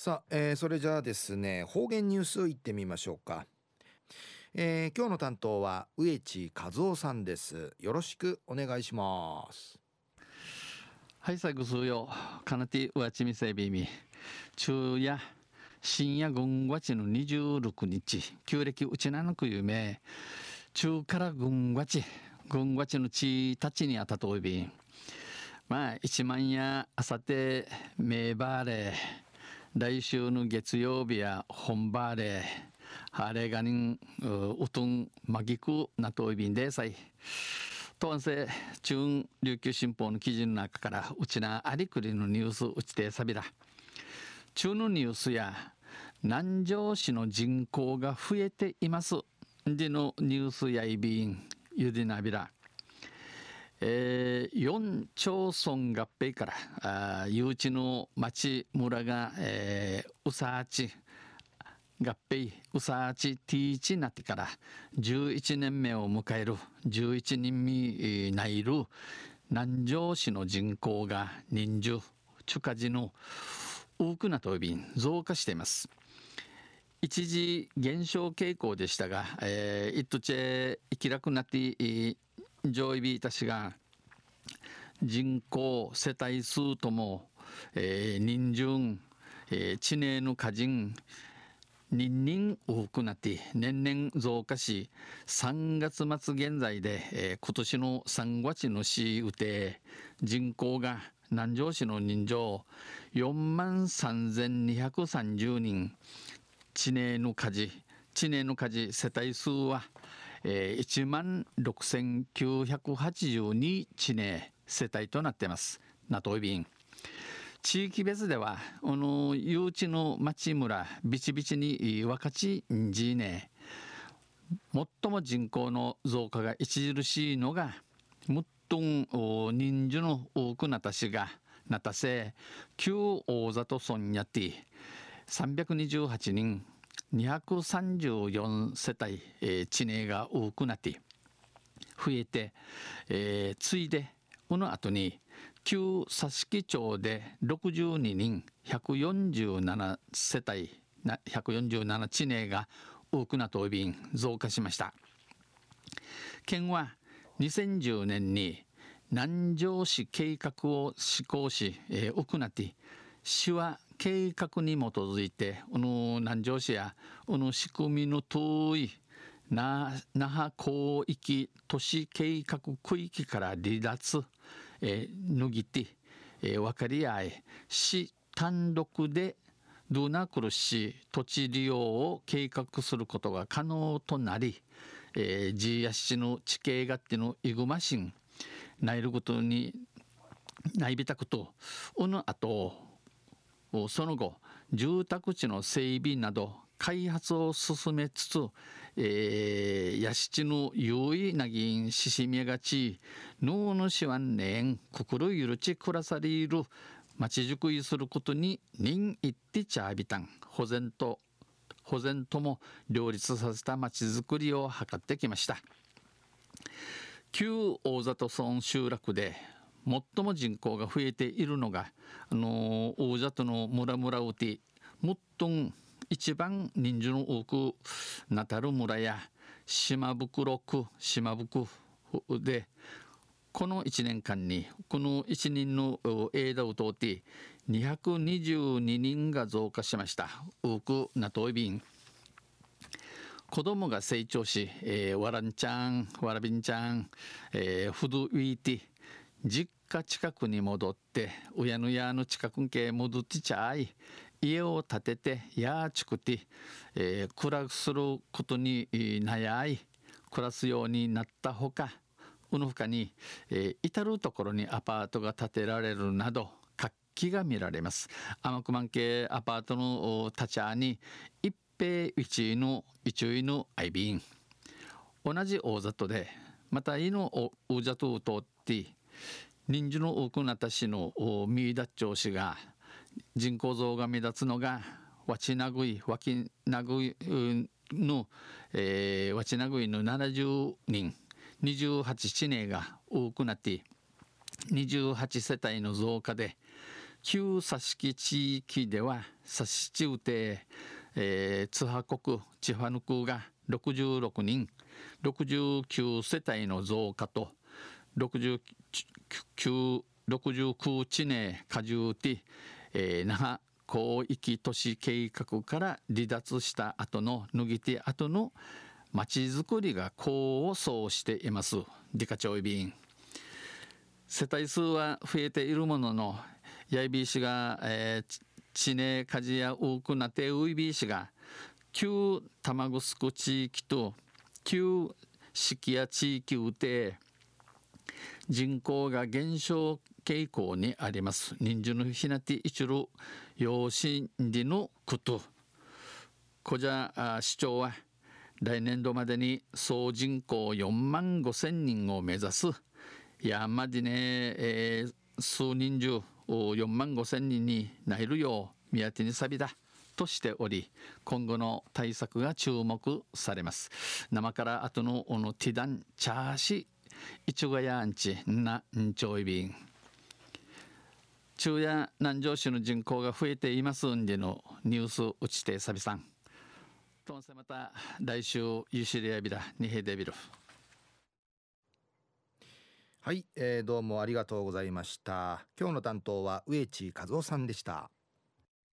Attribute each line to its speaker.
Speaker 1: さあ、えー、それじゃあですね方言ニュースいってみましょうか、えー、今日の担当は植地和夫さんです。よろしくお願いします。
Speaker 2: はい最後数よかなてうわちみせびみ昼夜深夜軍月の26日。旧暦うちなのくゆめ中から軍月軍月の地たちにあたといびん。まあ一万やあさてめばれ。来週の月曜日や本場で晴れがにうとんまぎくなといびんでさい。とんせ中琉球新報の記事の中からうちなありくりのニュースうちてさびら。中のニュースや南城市の人口が増えています。でのニュースやいびんゆでなびら。えー、4町村合併からあ誘致の町村が、えー、うさあち合併うさあちティーチになってから11年目を迎える11人目ないる南城市の人口が人数中華時の多くなとびん増加しています。一時減少傾向でしたが、えー、一途チェ生きなくなって上位ビータ氏が人口世帯数とも、えー、人順、えー、知名の家人人人多くなって年々増加し3月末現在で、えー、今年の3月の市うて人口が南城市の人情4万3230人。知名の家事知名の家事世帯数はえー、1万6982地名世帯となっています。ナトイビン。地域別では、この誘致の町村、ビチビチに若ちんじね、最も人口の増加が著しいのが、もっとん人数の多くなた市が、なたせ、旧大里村やって、328人、234世帯、えー、地名が多くなって増えて、えー、ついでこの後に旧佐敷町で62人147世帯147地名が多くなっておびん増加しました。県は2010年に南城市計画を施行し、えー、多くなって市は計画に基づいてこの南城市やこの仕組みの遠い那覇広域都市計画区域から離脱、えー、脱ぎて、えー、分かり合い市単独でドナクル市土地利用を計画することが可能となり、えー、ジーヤ市の地形がってのイグマシンないることにないびたことこの後その後住宅地の整備など開発を進めつつ、えー、屋敷の優位な議員ししみがち脳のしわんねん心ゆるち暮らされる町づくりすることに人一ってちゃびたん。保全と保全とも両立させた町づくりを図ってきました。旧大里村集落で最も人口が増えているのが、あの大里の村々うて最も一番人数の多くなたる村や島袋区島袋でこの1年間にこの1人の枝を通って222人が増加しました。多くなといびん子供が成長し、えー、わらんちゃんわらびんちゃん、えー、ふどウィーティ実家近くに戻って親の家の近くに戻ってちゃい。家を建ててやちくて、えー、暮らすることに悩い。暮らすようになったほかこのほかに、えー、至る所にアパートが建てられるなど活気が見られます。天熊系アパートの立ち会に一平一位の一位のアイビン同じ大里でまたいの大里を通って人数の多くなた市の三田町市が人口増が目立つのがわちなぐいわきなぐいの、えー、わちなぐいの70人28地名が多くなって28世帯の増加で旧佐敷地域では佐敷地うて、え、津波国千葉ぬくが66人69世帯の増加と69地内加重地、えー、那覇広域都市計画から離脱した後の脱ぎ手後のまちづくりが功を奏しています。理科長委員世帯数は増えているもののやいびいしが、えー、地名火事や多くなってういびいしが旧玉城地域と旧式や地域うて人口が減少傾向にあります。人数のひなて一路養子にのこと。こじゃ市長は来年度までに総人口4万5千人を目指す。やまでね、えー、数人中4万5千人になるよう宮手にさびだとしており今後の対策が注目されます。生から後のおのティダンチャーシイチュガヤンチなンチョイビン中夜南城市の人口が増えていますんでのニュース打ちてさびさん。とんせまた来週ゆしりやびらにへでびる
Speaker 1: はい、えー、どうもありがとうございました。今日の担当は植地和夫さんでした。